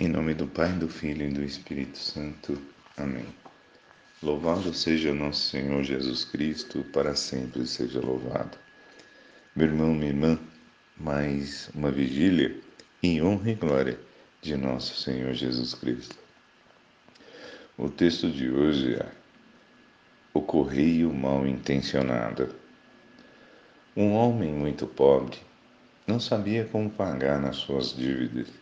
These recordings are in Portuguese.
Em nome do Pai, do Filho e do Espírito Santo. Amém. Louvado seja nosso Senhor Jesus Cristo, para sempre seja louvado. Meu irmão, minha irmã, mais uma vigília em honra e glória de nosso Senhor Jesus Cristo. O texto de hoje é O Correio Mal Intencionado. Um homem muito pobre não sabia como pagar nas suas dívidas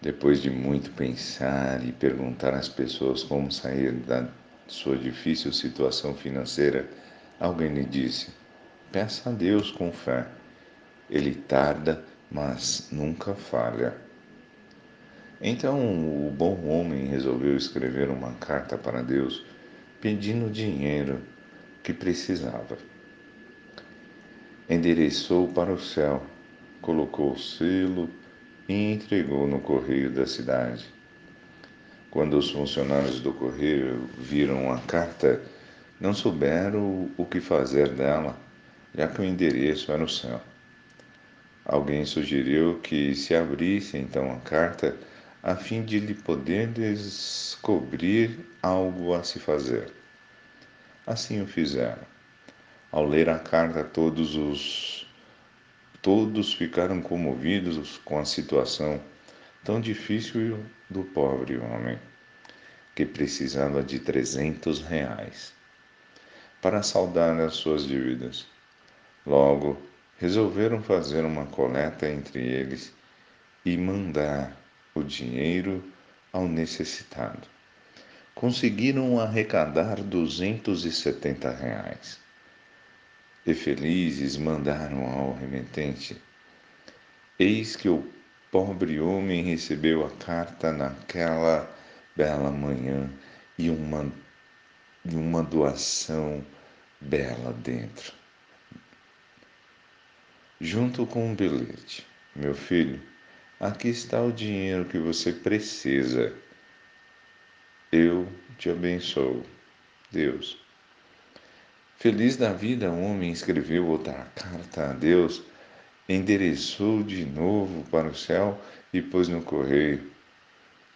depois de muito pensar e perguntar às pessoas como sair da sua difícil situação financeira, alguém lhe disse: Peça a Deus com fé. Ele tarda, mas nunca falha. Então o bom homem resolveu escrever uma carta para Deus pedindo o dinheiro que precisava. Endereçou para o céu, colocou o selo e entregou no correio da cidade. Quando os funcionários do correio viram a carta, não souberam o que fazer dela, já que o endereço era o céu. Alguém sugeriu que se abrisse então a carta a fim de lhe poder descobrir algo a se fazer. Assim o fizeram. Ao ler a carta, todos os Todos ficaram comovidos com a situação tão difícil do pobre homem, que precisava de trezentos reais para saldar as suas dívidas. Logo, resolveram fazer uma coleta entre eles e mandar o dinheiro ao necessitado. Conseguiram arrecadar duzentos e setenta reais e felizes mandaram ao remetente. Eis que o pobre homem recebeu a carta naquela bela manhã e uma, uma doação bela dentro. Junto com um bilhete, meu filho, aqui está o dinheiro que você precisa. Eu te abençoo. Deus. Feliz da vida, o homem escreveu outra carta a Deus, endereçou de novo para o céu e pôs no correio.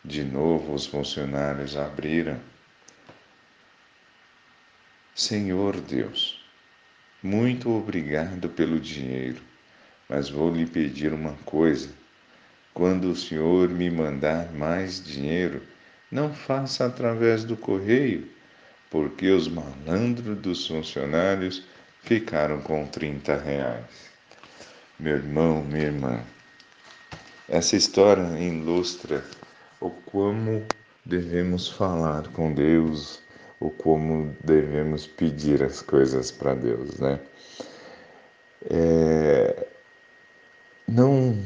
De novo os funcionários abriram. Senhor Deus, muito obrigado pelo dinheiro, mas vou lhe pedir uma coisa. Quando o Senhor me mandar mais dinheiro, não faça através do correio porque os malandros dos funcionários ficaram com 30 reais. Meu irmão, minha irmã, essa história ilustra o como devemos falar com Deus, o como devemos pedir as coisas para Deus, né? É, não,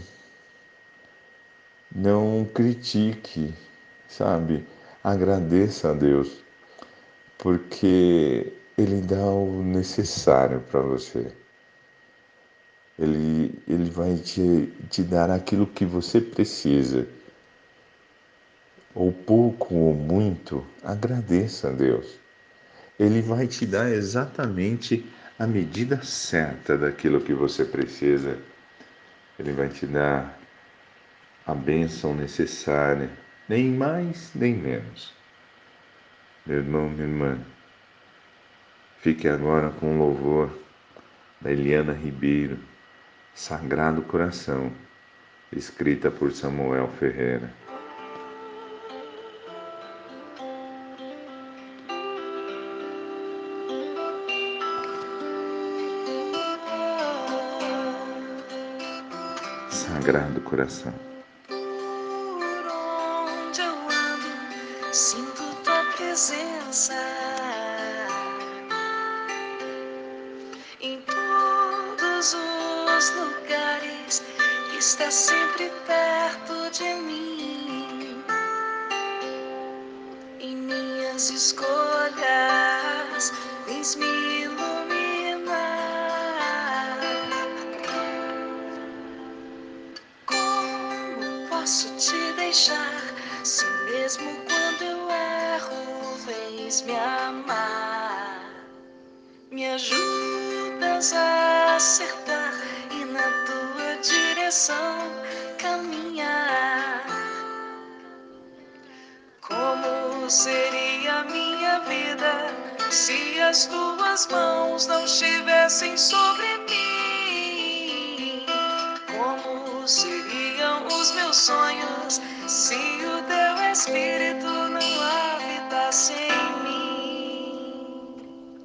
não critique, sabe? Agradeça a Deus porque Ele dá o necessário para você. Ele, ele vai te, te dar aquilo que você precisa. Ou pouco ou muito, agradeça a Deus. Ele vai te dar exatamente a medida certa daquilo que você precisa. Ele vai te dar a bênção necessária, nem mais nem menos meu irmão, minha irmã. Fique agora com o louvor da Eliana Ribeiro, Sagrado Coração, escrita por Samuel Ferreira. Sagrado Coração. Sinto presença em todos os lugares, está sempre perto de mim. Em minhas escolhas, vens me iluminar. Como posso te deixar se mesmo quando eu vens me amar, me ajudas a acertar e na tua direção caminhar. Como seria minha vida se as tuas mãos não estivessem sobre mim? Como seriam os meus sonhos se espírito não habitasse em mim?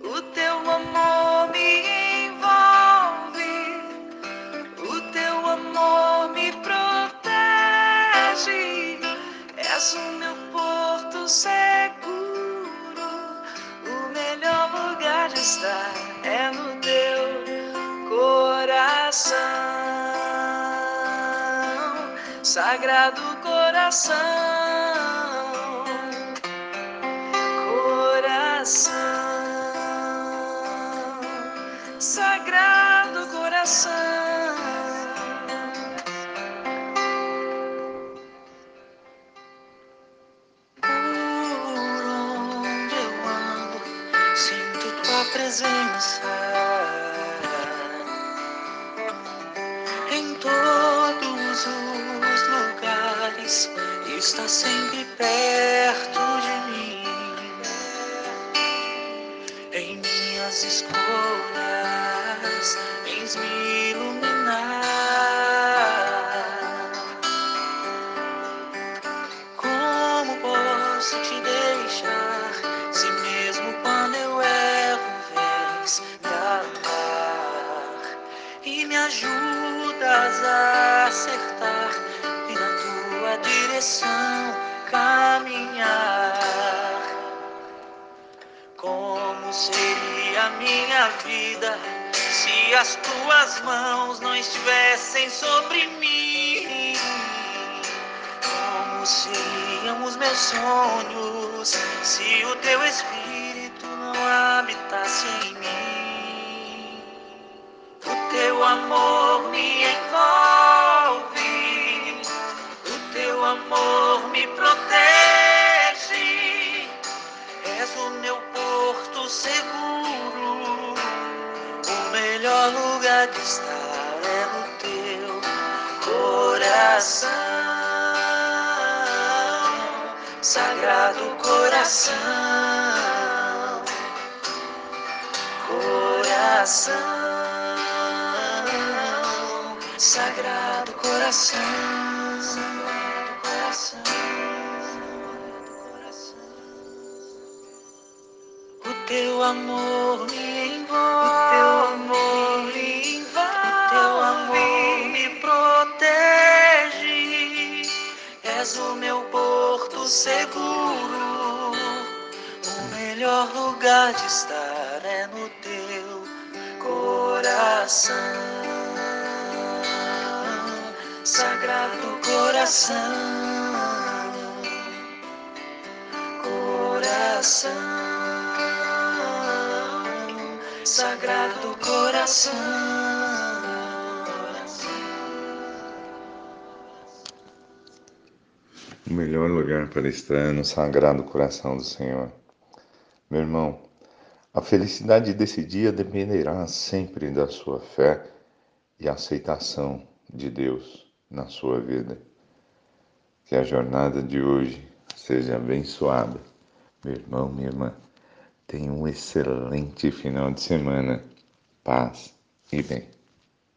O teu amor me envolve, o teu amor me protege. És o meu porto seguro, o melhor lugar de estar sagrado coração, coração, sagrado coração. Está sempre perto de mim. Em minhas escolhas, vens me iluminar. Como posso te deixar se mesmo quando eu erro vens amar e me ajudas a acertar direção caminhar? Como seria minha vida se as tuas mãos não estivessem sobre mim? Como seriam os meus sonhos se o teu espírito não habitasse em mim? Amor me protege. És o meu porto seguro, o melhor lugar de estar é no teu coração, sagrado coração, coração, sagrado coração, coração. Teu amor me envolve, o teu amor me envolve, o teu amor me protege. És o meu porto seguro, o melhor lugar de estar é no teu coração, sagrado coração coração, sagrado coração. O melhor lugar para estar é no sagrado coração do Senhor. Meu irmão, a felicidade desse dia dependerá sempre da sua fé e aceitação de Deus na sua vida. Que a jornada de hoje seja abençoada. Meu irmão, minha irmã, tenha um excelente final de semana. Paz e bem.